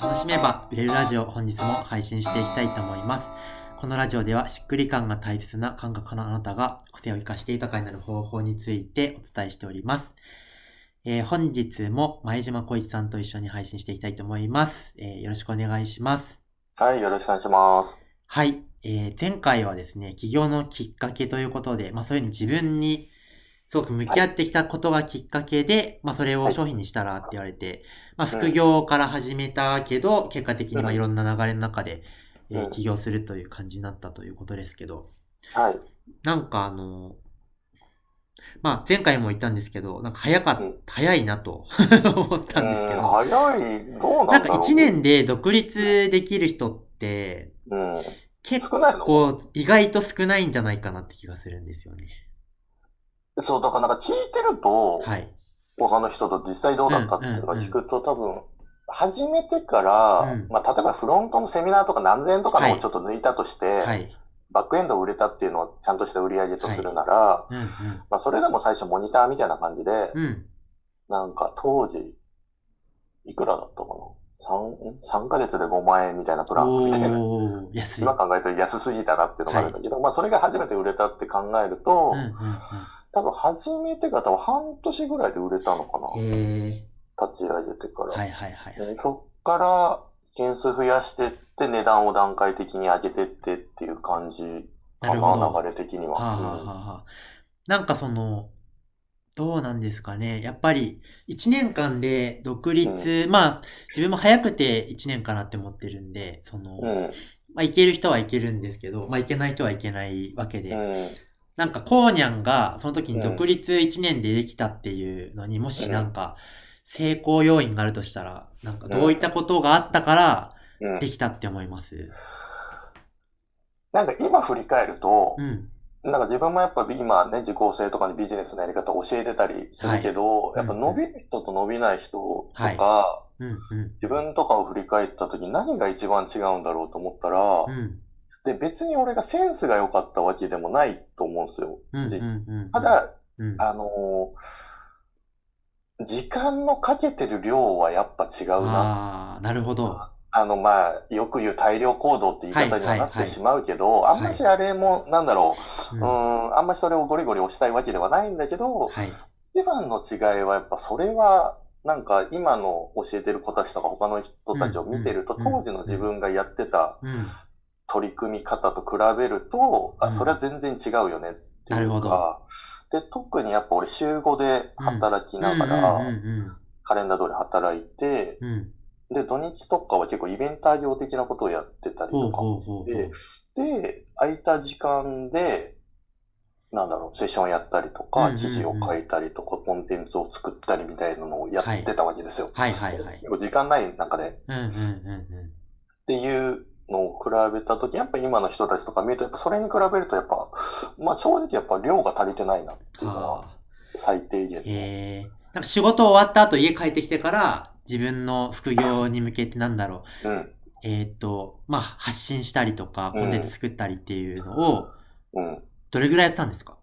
楽しめば売れるラジオ本日も配信していきたいと思います。このラジオではしっくり感が大切な感覚のあなたが個性を生かして豊かになる方法についてお伝えしております。えー本日も前島小一さんと一緒に配信していきたいと思います。えーよろしくお願いします。はい、よろしくお願いします。はい。えー前回はですね、起業のきっかけということで、まあそういうふうに自分にすごく向き合ってきたことがきっかけで、まあそれを商品にしたらって言われて、まあ副業から始めたけど、結果的にまあうん。いろんな流れの中で、え起業するという感じになったということですけど、はい。なんかあの、まあ前回も言ったんですけど、なんか早かっうん。早いなと 思ったんですけうんど、早い、どうなんだろう。なんか1年で独立できる人って、うん。結構意外と少ないんじゃないかなって気がするんですよね。そう、だからなんか聞いてると、はい。他の人と実際どうだったっていうのが聞くと、多分、始めてから、うんまあ、例えばフロントのセミナーとか何千円とかのをちょっと抜いたとして、はい。バックエンド売れたっていうのをちゃんとした売り上げとするなら、うんまあ、それでも最初モニターみたいな感じで、うん。うん。なんか当時、いくらだったかな ?3、3ヶ月で5万円みたいなプランみたいな。今考えると安すぎたなっていうのがあるんだけど、まあそれが初めて売れたって考えると、うんうんうん。多分初めてが多分半年ぐらいで売れたのかなへ立ち上げてから。ー。はいはいはい。でそっから件数増やしてって値段を段階的に上げてってっていう感じかなるほど。な、流れ的には。はあ、はあはあはあ、なんかその、どうなんですかね。やっぱり、1年間で独立、まあ、自分も早くて1年かなって思ってるんで、その、うん。うん。まあ、いける人はいけるんですけど、まあ、いけない人はいけないわけで、うん。なんか、コーニャンが、その時に独立1年でできたっていうのに、もしなんか、成功要因があるとしたら、なんか、どういったことがあったから、うん。できたって思います？なんか今振り返ると、うん。なんか自分もやっぱ今ね、受講生とかにビジネスのやり方を教えてたりするけど、い。やっぱ伸びる人と伸びない人とか、はい。うん、うん。自分とかを振り返った時何が一番違うんだろうと思ったら、うん。で、別に俺がセンスが良かったわけでもないと思うんですよ。うん。実うんうん。ただ、うん、あのー時間のかけてる量はやっぱ違うな。ああ、なるほど。あの、まあ、よく言う大量行動って言い方にはなはいはいはいってしまうけど、あんましあれも、なんだろう、ううんん、あんましそれをゴリゴリ押したいわけではないんだけど、はい。一番の違いはやっぱそれは、なんか今の教えてる子たちとか他の人たちを見てると、当時の自分がやってたうん。取り組み方と比べると、うんあ、それは全然違うよねってないるほうか、で、特にやっぱ俺週5で働きながうんら、うんカレンダー通り働いて、うんうん。うん。で、土日とかは結構イベンター業的なことをやってたりとか。で、で、空いた時間で、なんだろう、セッションやったりとか、うんうんうん記事を書いたりとか、コンテンツを作ったりみたいなのをやってたわけですよ。はいはいはい。結構時間ない中で。っうんうんうんていうのを比べたとき、やっぱ今の人たちとか見ると、やっぱそれに比べると、やっぱ、まあ正直やっぱ量が足りてないなってうん。いうのははあ。最低限。へえ。なんか仕事終わった後家帰ってきてから、自分の副業に向けてなんだろう。うん。えっ、と、まあ、発信したりとか、うんコンテンツ作ったりっていうのを、うん。どれぐらいやってたんですか？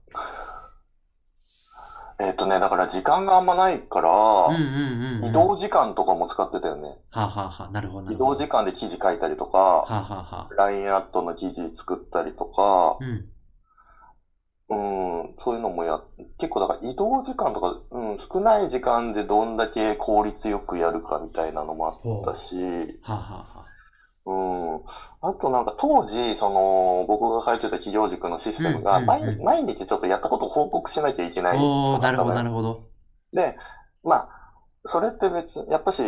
えっ、とね、だから時間があんまないから、うんうんうん、うん。移動時間とかも使ってたよね。はあ、はあはあ、なるほどな移。動時間で記事書いたりとか、はあ、はあはあ。LINE アットの記事作ったりとかう、ん。うん、そういうのもや、結構だから移動時間とか、うん、少ない時間でどんだけ効率よくやるかみたいなのもあったし、はあ、はあはあ。うん。あとなんか当時、その、僕が書いてた企業塾のシステムが、うんうん毎うん毎日ちょっとやったことを報告しなきゃいけないおー、なるほど、なるるほど。で、まあ、それって別に、やっぱし、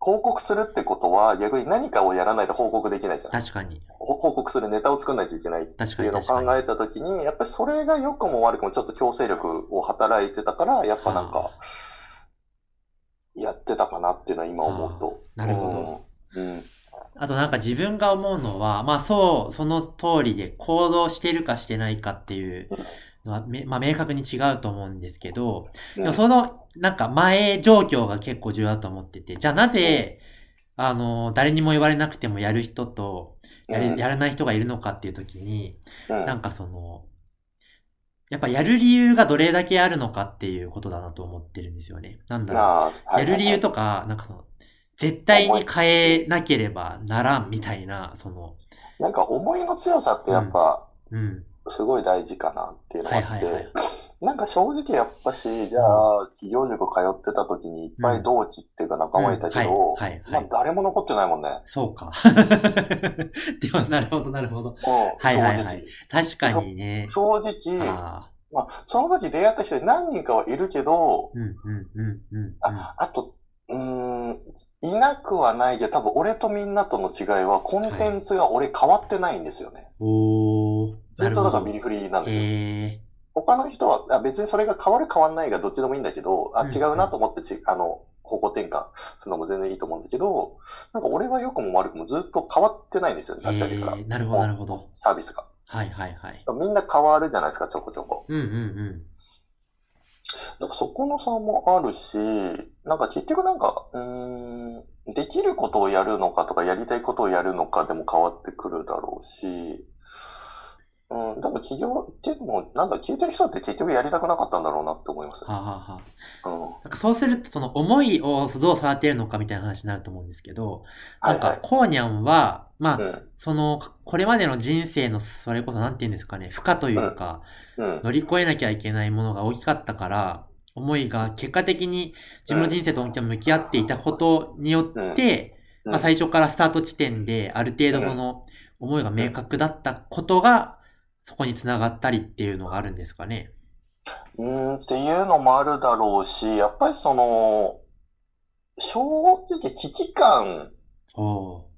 報告するってことは逆に何かをやらないと報告できないじゃん。確かに。ほ報告するネタを作んなきゃいけないって確かに、いうのを確かに。考えたときに、やっぱりそれが良くも悪くもちょっと強制力を働いてたから、やっぱなんはか、やってたかなっていうのは今思うと。なるほど。うん。うん。あとなんか自分が思うのは、まあそう、その通りで行動してるかしてないかっていうのは、めまあ明確に違うと思うんですけど、でもその、なんか前状況が結構重要だと思ってて、じゃあなぜ、あの、誰にも言われなくてもやる人と、やうん。れやらない人がいるのかっていう時に、うん。なんかその、やっぱやる理由がどれだけあるのかっていうことだなと思ってるんですよね。なんだろう。やる理由と、とか、なんかその、絶対に変えなければならんみたいな、その、なんか思いの強さってやっぱ、うん。すごい大事かなっていうのがあって、はいはいはい。なんか正直やっぱし、じゃあ、企業塾通ってた時にいっぱい同期っていうか仲間いたけど、まあ誰も残ってないもんね。そうか。でも、なるほど、なるほど。うん、はいはいはい。確かにね。正直、あまあ、その時出会った人で何人かはいるけど、ーうんうんうんうんうん。ああと、なくはないけど、多分俺とみんなとの違いは、コンテンツが俺変わってないんですよね。おー。ずっとだからビリリフリなんですよ。え他の人は、あ別にそれが変わる変わんないがどっちでもいいんだけど、あ、うん違うなと思ってち、あの、方向転換するのも全然いいと思うんだけど、なんか俺は良くも悪くもずっと変わってないんですよね、ー、立ち上げから。えー、なるほどなるほど。サービスが。はいはいはい。みんな変わるじゃないですか、ちょこちょこ。うんうんうん。なんかそこの差もあるし、なんか結局なんか、うーん、できることをやるのかとか、やりたいことをやるのかでも変わってくるだろうし、うん、でも企業っても、なんだ、聞いてる人って結局やりたくなかったんだろうなって思います。はあ、はあはあ、うん。なんかそうすると、その思いをどう育てるのかみたいな話になると思うんですけど、ないんか。コーニャンは、まあ、うん。その、これまでの人生の、それこそなんて言うんですかね、負荷というか、うん。乗り越えなきゃいけないものが大きかったから、思いが結果的に自分の人生と向き合っていたことによって、うん。まあ、最初からスタート地点である程度その思いが明確だったことが、そこにつながったりっていうのがあるんですかね。うーん。っていうのもあるだろうし、やっぱりその、正直危機感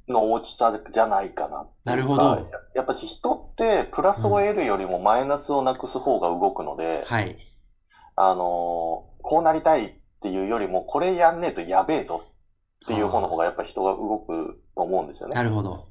の大きさじゃないかななるほど。ややっぱし人ってプラスを得るよりもマイナスをなくす方が動くので、はい。あのーこうなりたいっていうよりも、これやんねえとやべえぞっていう方の方がやっぱ人が動くと思うんですよね。なるほど。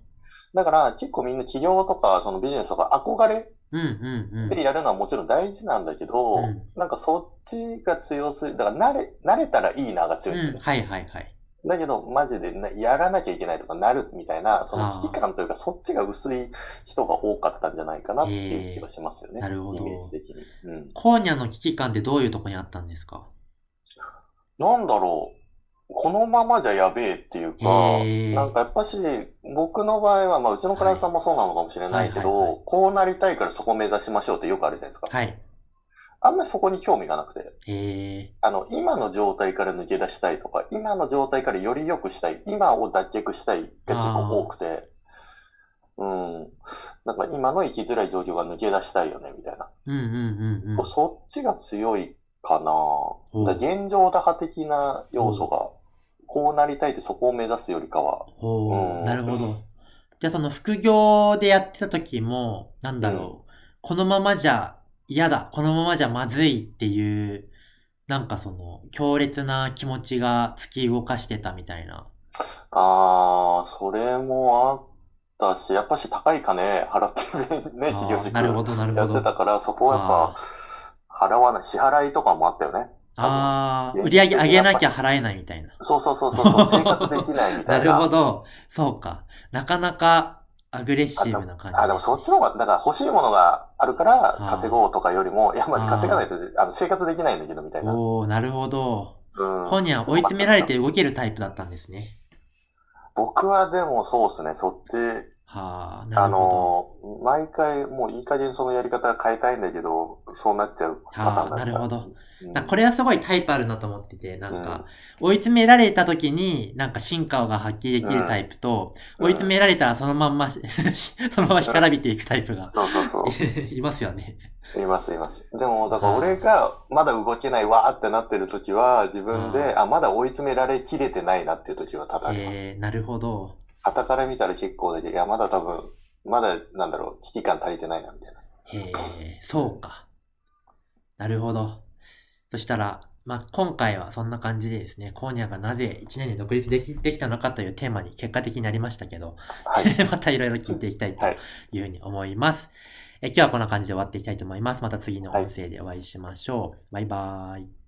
だから結構みんな企業とかそのビジネスとか憧れうんうんうん。でやるのはもちろん大事なんだけど、うんなんかそっちが強すぎ、だから慣れ、慣れたらいいなが強いんですよね。うん、はいはいはい。だけど、マジでなやらなきゃいけないとかなるみたいな、その危機感というか、そっちが薄い人が多かったんじゃないかなっていう気がしますよね。えーなるほどイメージ的に。うん。コーニャの危機感ってどういうとこにあったんですか？なんだろう。このままじゃやべえっていうか、なんかやっぱし、僕の場合は、まあうちのクライアントさんもそうなのかもしれないけはいはいはいはいど、こうなりたいからそこを目指しましょうってよくあるじゃないですか。はい。あんまりそこに興味がなくて。えあの、今の状態から抜け出したいとか、今の状態からより良くしたい、今を脱却したいが結構多くて、うん。なんか今の生きづらい状況が抜け出したいよね、みたいな。ー、うんうんうんうん。そっちが強いかな。から現状打破的な要素が、こうなりたいってそこを目指すよりかは、うんなるほど。じゃあその副業でやってた時も、なんだろう、このままじゃ嫌だ、このままじゃまずいっていう、なんかその強烈な気持ちが突き動かしてたみたいな。あー、それもあったし、やっぱし高い金払ってるね、企業塾なるほど、なるやほど。ってたから、そこはやっあぱ、払わない、支払いとかもあったよね。ああ、売り上げ上げなきゃ払えないみたいな。そうそうそうそう、生活できないみたないるな。ほど。そうか。なかなかアグレッシブな感じ。あ、でもそっちの方が、だから欲しいものがあるから稼ごうとかよりも、いや、まああー稼がないとあの生活できないんだけど、みたいな。おおなるほど。うんコニャン追い詰められて動けるタイプだったんですね。僕はでもそうですね、そっち、はあ、なあるほの、毎回もういい加減そのやり方変えたいんだけど、そうなっちゃうパターンあーだなるほど。うんど。なんかこれはすごいタイプあるなと思ってて、なんか、追い詰められた時に、なんか進化が発揮できるタイプと、うん追い詰められたらそのまんま、そのまま干からびていくタイプが、そうそうそう。いますよね。いますいます。でも、だから俺がまだ動けないわーってなってる時は、自分で、あ、まだ追い詰められきれてないなっていう時は多々あります。えー、なるほど。傍から見たら結構だけど、いや、まだ多分、まだ、なんだろう、危機感足りてないな、みたいな。へえ、そうか。なるほど。そしたら、まあ、今回はそんな感じでですね、コーニャがなぜ1年で独立できできたのかというテーマに結果的になりましたけど、はい。またいろいろ聞いていきたいとはいいうふうに思います。え今日はこんな感じで終わっていきたいと思います。また次の音声でお会いしましょう。バイバーイ。